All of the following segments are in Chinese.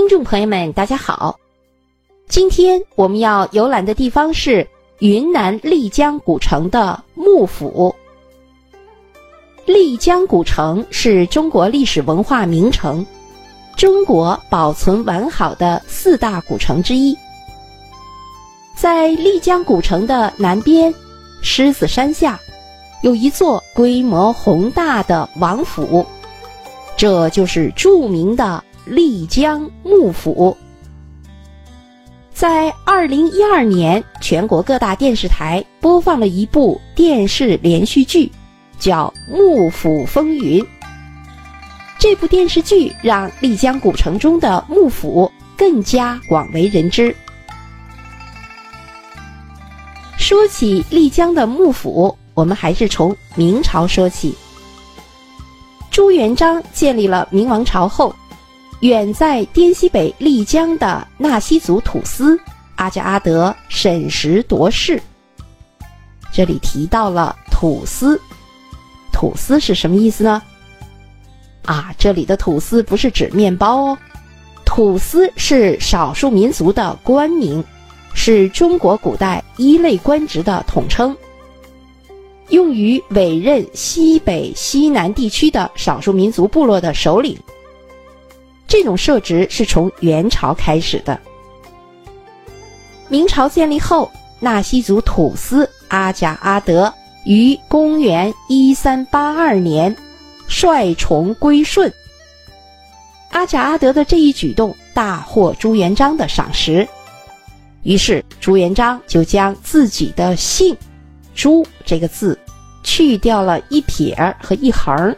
听众朋友们，大家好。今天我们要游览的地方是云南丽江古城的幕府。丽江古城是中国历史文化名城，中国保存完好的四大古城之一。在丽江古城的南边，狮子山下，有一座规模宏大的王府，这就是著名的。丽江幕府在二零一二年，全国各大电视台播放了一部电视连续剧，叫《幕府风云》。这部电视剧让丽江古城中的幕府更加广为人知。说起丽江的幕府，我们还是从明朝说起。朱元璋建立了明王朝后。远在滇西北丽江的纳西族土司阿加阿德审时度势。这里提到了土司，土司是什么意思呢？啊，这里的土司不是指面包哦，土司是少数民族的官名，是中国古代一类官职的统称，用于委任西北、西南地区的少数民族部落的首领。这种设置是从元朝开始的。明朝建立后，纳西族土司阿贾阿德于公元一三八二年率从归顺。阿贾阿德的这一举动大获朱元璋的赏识，于是朱元璋就将自己的姓“朱”这个字去掉了一撇和一横。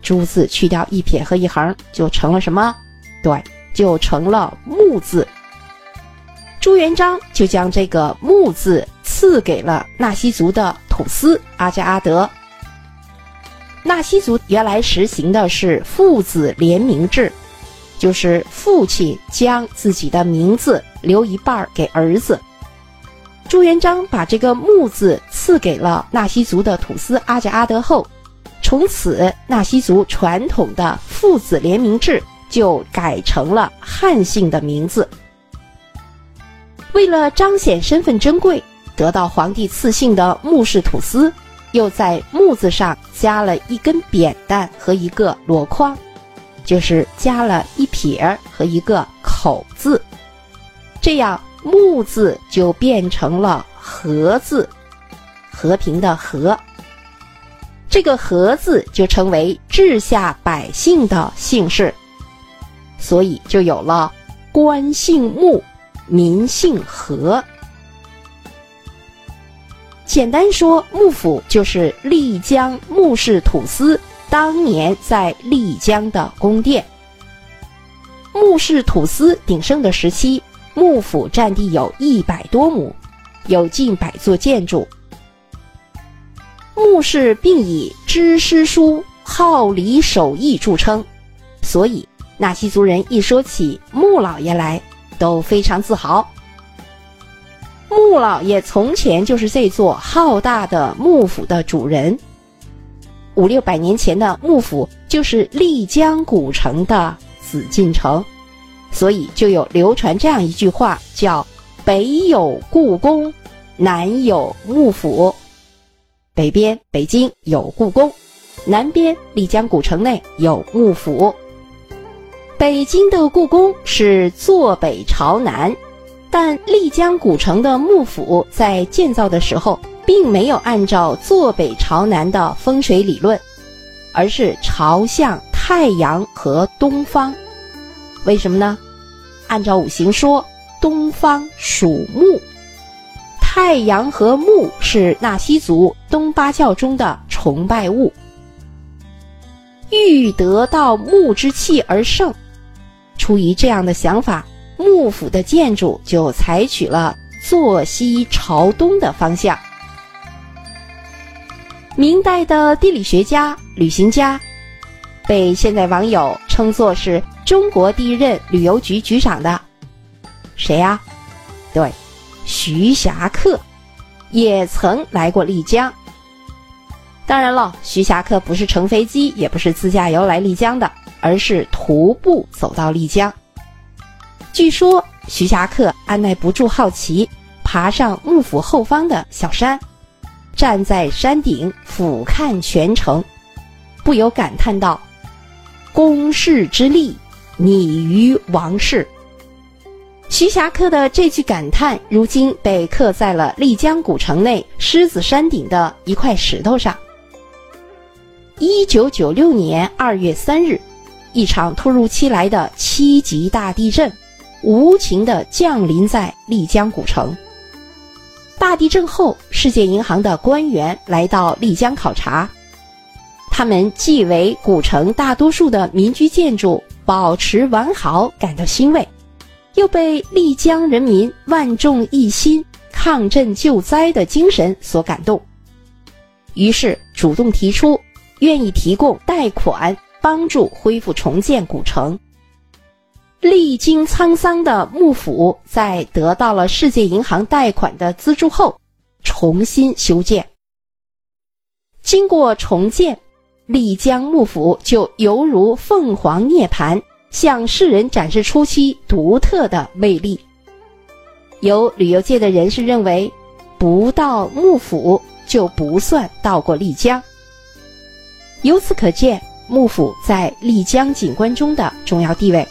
朱字去掉一撇和一横，就成了什么？对，就成了木字。朱元璋就将这个木字赐给了纳西族的土司阿加阿德。纳西族原来实行的是父子联名制，就是父亲将自己的名字留一半给儿子。朱元璋把这个木字赐给了纳西族的土司阿加阿德后。从此，纳西族传统的父子联名制就改成了汉姓的名字。为了彰显身份珍贵，得到皇帝赐姓的穆氏土司，又在“穆”字上加了一根扁担和一个箩筐，就是加了一撇和一个口字，这样“穆”字就变成了“和”字，和平的“和”。这个“和”字就成为治下百姓的姓氏，所以就有了“官姓穆，民姓和”。简单说，幕府就是丽江穆氏土司当年在丽江的宫殿。穆氏土司鼎盛的时期，幕府占地有一百多亩，有近百座建筑。穆氏并以知诗书、好礼守义著称，所以纳西族人一说起穆老爷来，都非常自豪。穆老爷从前就是这座浩大的幕府的主人，五六百年前的幕府就是丽江古城的紫禁城，所以就有流传这样一句话，叫“北有故宫，南有幕府”。北边北京有故宫，南边丽江古城内有幕府。北京的故宫是坐北朝南，但丽江古城的幕府在建造的时候，并没有按照坐北朝南的风水理论，而是朝向太阳和东方。为什么呢？按照五行说，东方属木。太阳和木是纳西族东巴教中的崇拜物，欲得到木之气而盛。出于这样的想法，幕府的建筑就采取了坐西朝东的方向。明代的地理学家、旅行家，被现在网友称作是中国第一任旅游局局长的，谁呀？对。徐霞客也曾来过丽江。当然了，徐霞客不是乘飞机，也不是自驾游来丽江的，而是徒步走到丽江。据说徐霞客按耐不住好奇，爬上幕府后方的小山，站在山顶俯瞰全城，不由感叹道：“公室之力，拟于王室。”徐霞客的这句感叹，如今被刻在了丽江古城内狮子山顶的一块石头上。一九九六年二月三日，一场突如其来的七级大地震，无情地降临在丽江古城。大地震后，世界银行的官员来到丽江考察，他们既为古城大多数的民居建筑保持完好感到欣慰。又被丽江人民万众一心、抗震救灾的精神所感动，于是主动提出愿意提供贷款，帮助恢复重建古城。历经沧桑的幕府在得到了世界银行贷款的资助后，重新修建。经过重建，丽江幕府就犹如凤凰涅槃。向世人展示出其独特的魅力。有旅游界的人士认为，不到幕府就不算到过丽江。由此可见，幕府在丽江景观中的重要地位。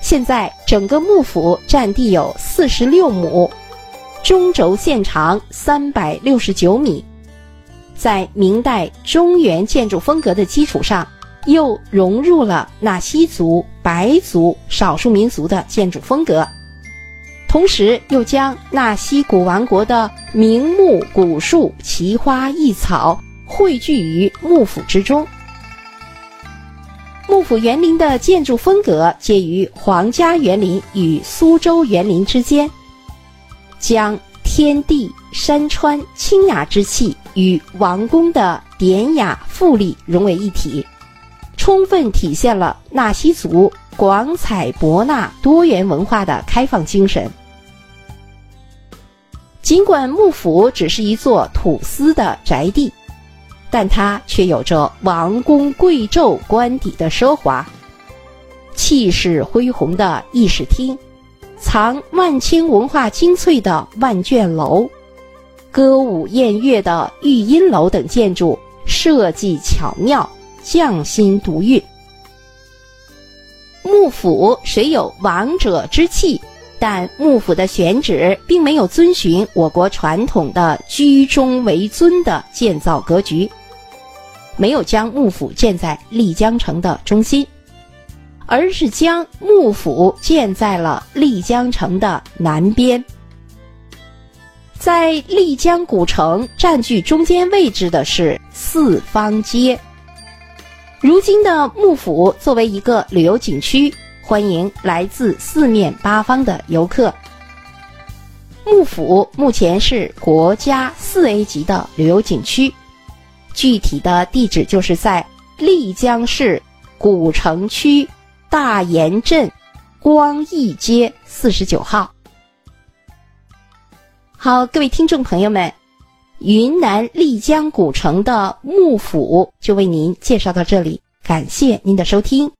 现在，整个幕府占地有四十六亩，中轴线长三百六十九米，在明代中原建筑风格的基础上。又融入了纳西族、白族少数民族的建筑风格，同时又将纳西古王国的名木、古树、奇花异草汇聚于幕府之中。幕府园林的建筑风格介于皇家园林与苏州园林之间，将天地山川清雅之气与王宫的典雅富丽融为一体。充分体现了纳西族广采博纳多元文化的开放精神。尽管幕府只是一座土司的宅地，但它却有着王公贵胄官邸的奢华，气势恢宏的议事厅，藏万千文化精粹的万卷楼，歌舞宴乐的玉音楼等建筑设计巧妙。匠心独运，幕府虽有王者之气，但幕府的选址并没有遵循我国传统的居中为尊的建造格局，没有将幕府建在丽江城的中心，而是将幕府建在了丽江城的南边。在丽江古城占据中间位置的是四方街。如今的幕府作为一个旅游景区，欢迎来自四面八方的游客。幕府目前是国家四 A 级的旅游景区，具体的地址就是在丽江市古城区大岩镇光义街四十九号。好，各位听众朋友们。云南丽江古城的幕府就为您介绍到这里，感谢您的收听。